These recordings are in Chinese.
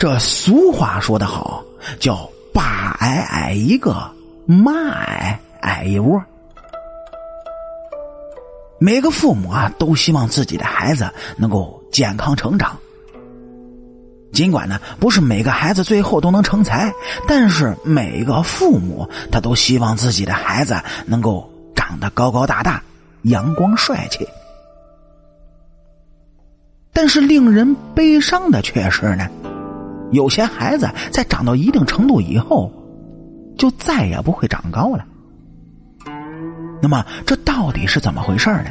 这俗话说得好，叫“爸矮矮一个，妈矮矮一窝”。每个父母啊，都希望自己的孩子能够健康成长。尽管呢，不是每个孩子最后都能成才，但是每个父母他都希望自己的孩子能够长得高高大大、阳光帅气。但是令人悲伤的却是呢。有些孩子在长到一定程度以后，就再也不会长高了。那么，这到底是怎么回事呢？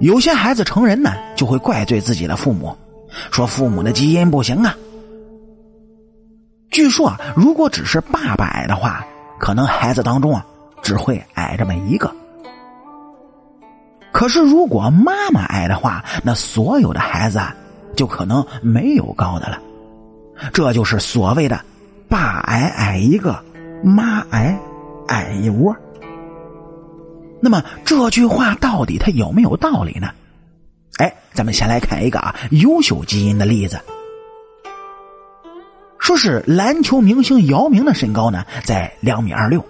有些孩子成人呢，就会怪罪自己的父母，说父母的基因不行啊。据说，如果只是爸爸矮的话，可能孩子当中啊，只会矮这么一个。可是如果妈妈矮的话，那所有的孩子。就可能没有高的了，这就是所谓的“爸矮矮一个，妈矮矮一窝”。那么这句话到底它有没有道理呢？哎，咱们先来看一个啊优秀基因的例子。说是篮球明星姚明的身高呢在两米二六，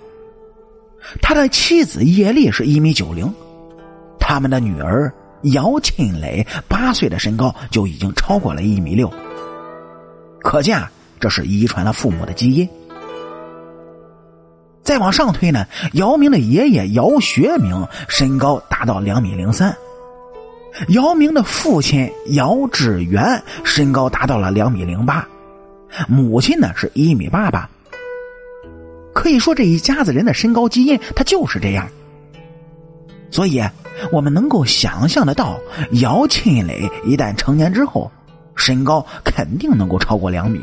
他的妻子叶丽是一米九零，他们的女儿。姚庆磊八岁的身高就已经超过了一米六，可见啊，这是遗传了父母的基因。再往上推呢，姚明的爷爷姚学明身高达到两米零三，姚明的父亲姚志远身高达到了两米零八，母亲呢是一米八八。可以说这一家子人的身高基因，它就是这样。所以。我们能够想象得到，姚庆磊一旦成年之后，身高肯定能够超过两米。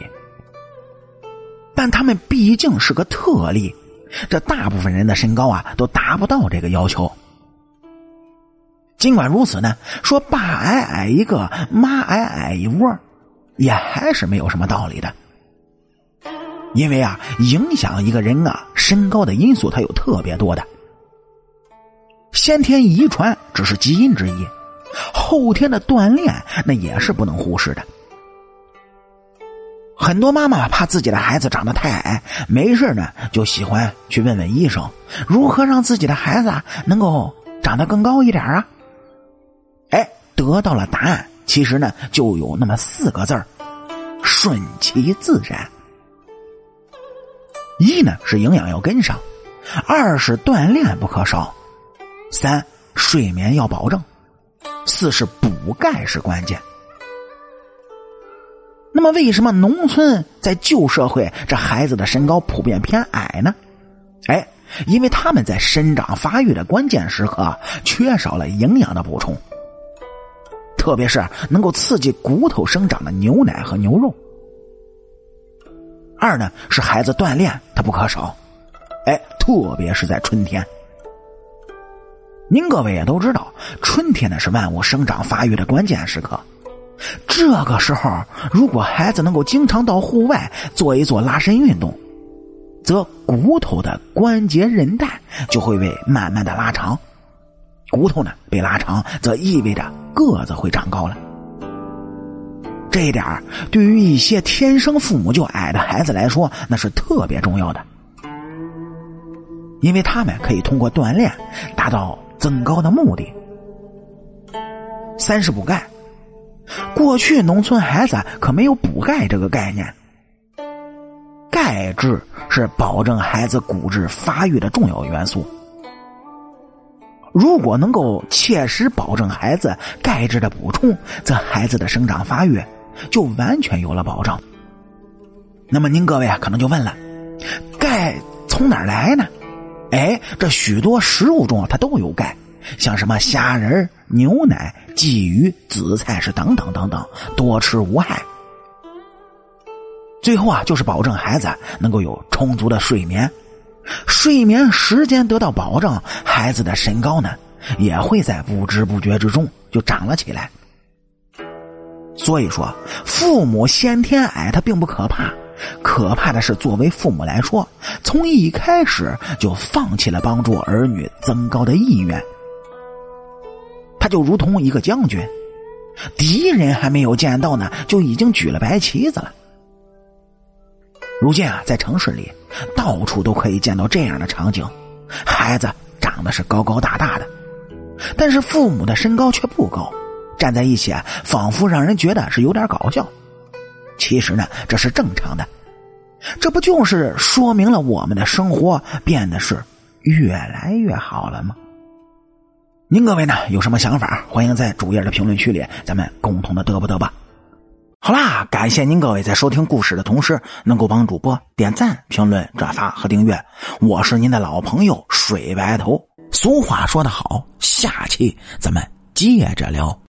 但他们毕竟是个特例，这大部分人的身高啊都达不到这个要求。尽管如此呢，说爸矮矮一个，妈矮矮一窝，也还是没有什么道理的。因为啊，影响一个人啊身高的因素，它有特别多的。先天遗传只是基因之一，后天的锻炼那也是不能忽视的。很多妈妈怕自己的孩子长得太矮，没事呢就喜欢去问问医生，如何让自己的孩子能够长得更高一点啊？哎，得到了答案，其实呢就有那么四个字儿：顺其自然。一呢是营养要跟上，二是锻炼不可少。三睡眠要保证，四是补钙是关键。那么，为什么农村在旧社会这孩子的身高普遍偏矮呢？哎，因为他们在生长发育的关键时刻缺少了营养的补充，特别是能够刺激骨头生长的牛奶和牛肉。二呢是孩子锻炼它不可少，哎，特别是在春天。您各位也都知道，春天呢是万物生长发育的关键时刻。这个时候，如果孩子能够经常到户外做一做拉伸运动，则骨头的关节韧带就会被慢慢的拉长。骨头呢被拉长，则意味着个子会长高了。这一点对于一些天生父母就矮的孩子来说，那是特别重要的，因为他们可以通过锻炼达到。增高的目的，三是补钙。过去农村孩子可没有补钙这个概念，钙质是保证孩子骨质发育的重要元素。如果能够切实保证孩子钙质的补充，则孩子的生长发育就完全有了保障。那么您各位啊，可能就问了，钙从哪儿来呢？哎，这许多食物中啊它都有钙，像什么虾仁、牛奶、鲫鱼、紫菜是等等等等，多吃无害。最后啊，就是保证孩子能够有充足的睡眠，睡眠时间得到保证，孩子的身高呢也会在不知不觉之中就长了起来。所以说，父母先天矮，他并不可怕。可怕的是，作为父母来说，从一开始就放弃了帮助儿女增高的意愿。他就如同一个将军，敌人还没有见到呢，就已经举了白旗子了。如今啊，在城市里，到处都可以见到这样的场景：孩子长得是高高大大的，但是父母的身高却不高，站在一起啊，仿佛让人觉得是有点搞笑。其实呢，这是正常的，这不就是说明了我们的生活变得是越来越好了吗？您各位呢有什么想法？欢迎在主页的评论区里，咱们共同的嘚吧嘚吧。好啦，感谢您各位在收听故事的同时，能够帮主播点赞、评论、转发和订阅。我是您的老朋友水白头。俗话说得好，下期咱们接着聊。